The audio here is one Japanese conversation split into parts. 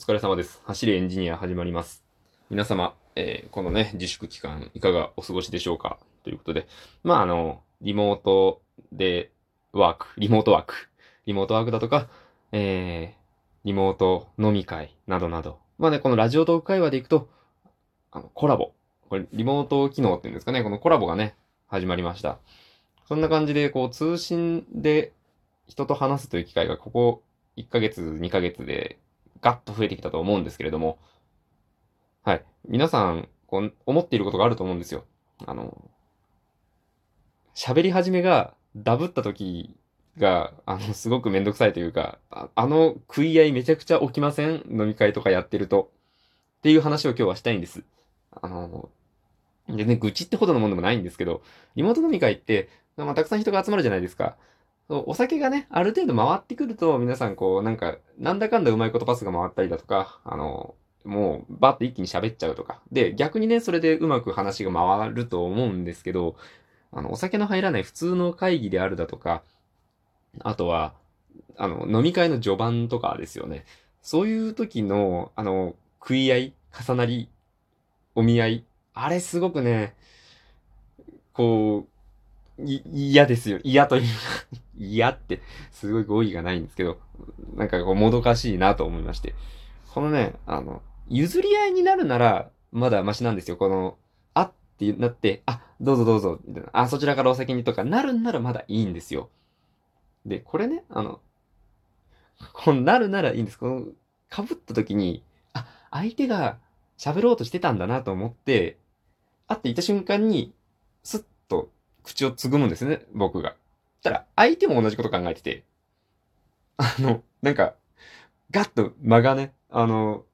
疲れ様です。走れエンジニア始まります。皆様、えーこのね、自粛期間、いかがお過ごしでしょうか？ということで、まあ、あの、リモートでワーク、リモートワーク、リモートワークだとか、えー、リモート飲み会などなど、まあね、このラジオトーク会話でいくと、あの、コラボ。これ、リモート機能っていうんですかね、このコラボがね、始まりました。そんな感じで、こう、通信で人と話すという機会が、ここ1ヶ月、2ヶ月で、ガッと増えてきたと思うんですけれども、はい。皆さん、こう、思っていることがあると思うんですよ。あの、喋り始めがダブった時が、あの、すごくめんどくさいというか、あの食い合いめちゃくちゃ起きません？飲み会とかやってると。っていう話を今日はしたいんです。あの、でね、愚痴ってほどのものでもないんですけど、リモート飲み会って、まあ、たくさん人が集まるじゃないですか。そうお酒がね、ある程度回ってくると、皆さんこう、なんか、なんだかんだうまいことパスが回ったりだとか、あの、もう、バッと一気に喋っちゃうとか。で、逆にね、それでうまく話が回ると思うんですけど、あの、お酒の入らない普通の会議であるだとか、あとは、あの、飲み会の序盤とかですよね。そういう時の、あの、食い合い、重なり、お見合い、あれすごくね、こう、嫌ですよ。嫌というか、嫌って、すごい語彙がないんですけど、なんかこう、もどかしいなと思いまして。このね、あの、譲り合いになるなら、まだマシなんですよ。この、あってなって、あ、どうぞどうぞ、みたいな。あ、そちらからお先にとかなるんならまだいいんですよ。で、これね、あの、こうなるならいいんです。この、被った時に、あ、相手が喋ろうとしてたんだなと思って、会っていた瞬間に、スッと口をつぐむんですね、僕が。したら、相手も同じこと考えてて、あの、なんか、ガッと間がね、あの、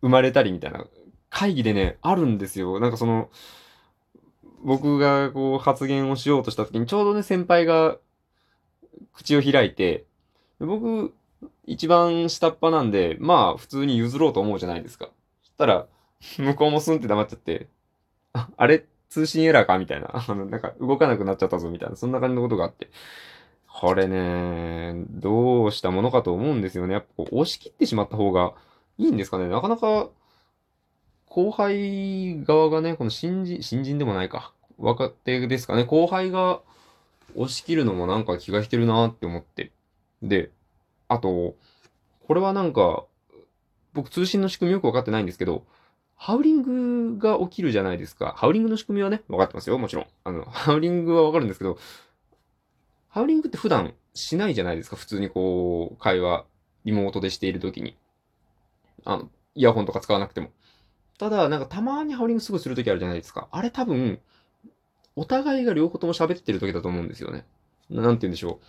生まれたりみたいな、会議でね、あるんですよ。なんかその、僕がこう発言をしようとした時に、ちょうどね、先輩が口を開いて、僕、一番下っ端なんで、まあ、普通に譲ろうと思うじゃないですか。そしたら、向こうもスンって黙っちゃって、あ、あれ？通信エラーかみたいな。あの、なんか動かなくなっちゃったぞみたいな。そんな感じのことがあって。これね、どうしたものかと思うんですよね。やっぱこう押し切ってしまった方がいいんですかね。なかなか、後輩側がね、この新人、新人でもないか。若手ですかね。後輩が押し切るのもなんか気が引けるなって思って。で、あと、これはなんか、僕通信の仕組みよくわかってないんですけど、ハウリングが起きるじゃないですか。ハウリングの仕組みはね、分かってますよ、もちろん。あの、ハウリングは分かるんですけど、ハウリングって普段しないじゃないですか、普通にこう、会話、リモートでしているときに。あの、イヤホンとか使わなくても。ただ、なんかたまにハウリングすぐするときあるじゃないですか。あれ多分、お互いが両方とも喋ってるときだと思うんですよね。ななんて言うんでしょう。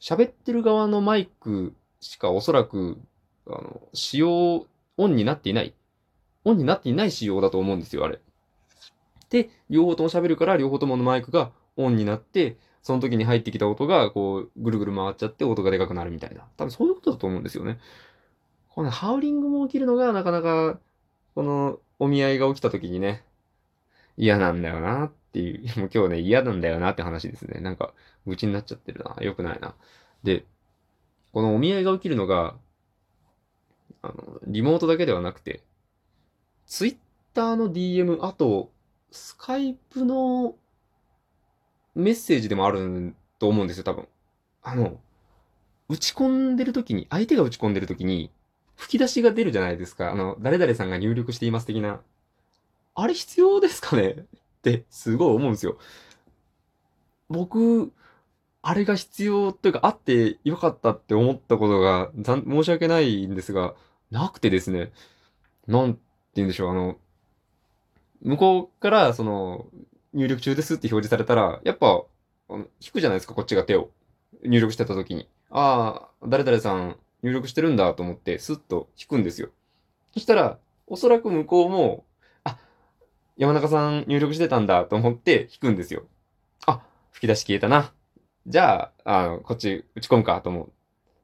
喋ってる側のマイクしかおそらく、あの、使用、オンになっていない。オンになっていない仕様だと思うんですよ、あれ。で、両方とも喋るから、両方とものマイクがオンになって、その時に入ってきた音が、こう、ぐるぐる回っちゃって音がでかくなるみたいな。多分そういうことだと思うんですよね。この、ハウリングも起きるのが、なかなか、この、お見合いが起きた時にね、嫌なんだよなっていう、もう今日ね、嫌なんだよなって話ですね。なんか、愚痴になっちゃってるな。良くないな。で、このお見合いが起きるのが、あの、リモートだけではなくて、ツイッターの DM、あと、スカイプのメッセージでもあると思うんですよ、多分。あの、打ち込んでる時に、相手が打ち込んでる時に、吹き出しが出るじゃないですか。あの、誰々さんが入力しています的な。あれ必要ですかね？って、すごい思うんですよ。僕、あれが必要というか、あってよかったって思ったことが、申し訳ないんですが、なくてですね、なん言うんでしょう、あの、向こうから、その、入力中ですって表示されたら、やっぱ、引くじゃないですか、こっちが手を。入力してた時に。ああ、誰々さん入力してるんだと思って、スッと引くんですよ。そしたら、おそらく向こうも、あ、山中さん入力してたんだと思って引くんですよ。あ、吹き出し消えたな。じゃあ、あの、こっち打ち込むかと思う。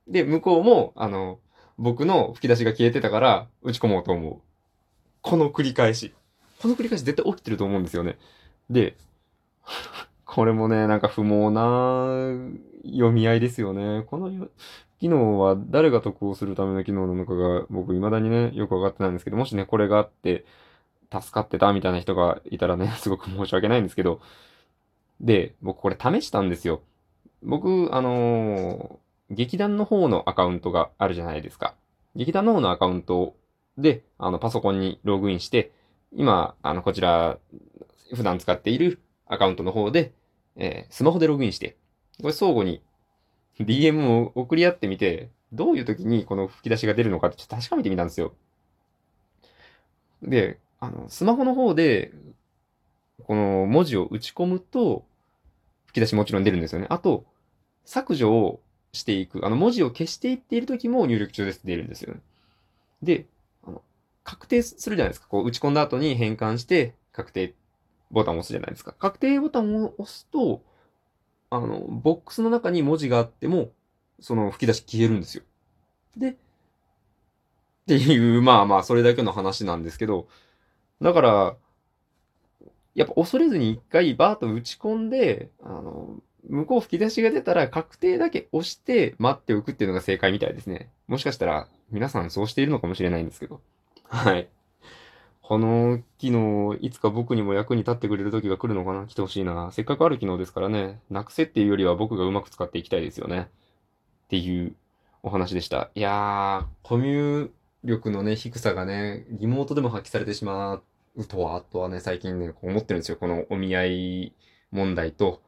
で、向こうも、あの、僕の吹き出しが消えてたから打ち込もうと思う。この繰り返し。この繰り返し絶対起きてると思うんですよね。で、これもね、なんか不毛な読み合いですよね。この機能は誰が得をするための機能なのかが僕未だにね、よくわかってないんですけど、もしね、これがあって助かってたみたいな人がいたらね、すごく申し訳ないんですけど、で、僕これ試したんですよ。僕、あのー、劇団の方のアカウントがあるじゃないですか。劇団の方のアカウントで、あの、パソコンにログインして、今、あの、こちら、普段使っているアカウントの方で、えー、スマホでログインして、これ相互に DM を送り合ってみて、どういう時にこの吹き出しが出るのかってちょっと確かめてみたんですよ。で、あの、スマホの方で、この文字を打ち込むと、吹き出しもちろん出るんですよね。あと、削除をしていく。あの、文字を消していっている時も入力中です出るんですよね。で、確定するじゃないですか。こう打ち込んだ後に変換して、確定ボタンを押すじゃないですか。確定ボタンを押すと、あの、ボックスの中に文字があっても、その吹き出し消えるんですよ。で、っていう、まあまあ、それだけの話なんですけど、だから、やっぱ恐れずに一回バーッと打ち込んで、あの、向こう吹き出しが出たら確定だけ押して待っておくっていうのが正解みたいですね。もしかしたら皆さんそうしているのかもしれないんですけど。はい。この機能、いつか僕にも役に立ってくれる時が来るのかな？来てほしいな。せっかくある機能ですからね。なくせっていうよりは僕がうまく使っていきたいですよね。っていうお話でした。いやー、コミュ力のね、低さがね、リモートでも発揮されてしまうとは、あとはね、最近ね、こう思ってるんですよ。このお見合い問題と、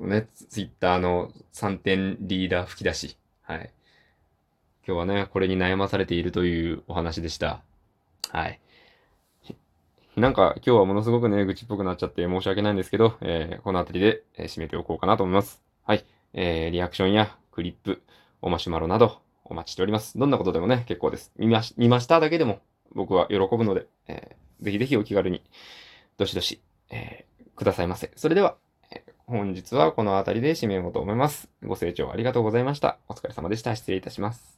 ね、ツイッターの3点リーダー吹き出し。はい。今日はね、これに悩まされているというお話でした。はい。なんか今日はものすごくね、愚痴っぽくなっちゃって申し訳ないんですけど、えー、この辺りで、え、締めておこうかなと思います。はい。えー、リアクションやクリップ、おマシュマロなどお待ちしております。どんなことでもね、結構です。見まし、見ましただけでも僕は喜ぶので、えー、ぜひぜひお気軽に、どしどし、えー、くださいませ。それでは、え、本日はこの辺りで締めようと思います。ご清聴ありがとうございました。お疲れ様でした。失礼いたします。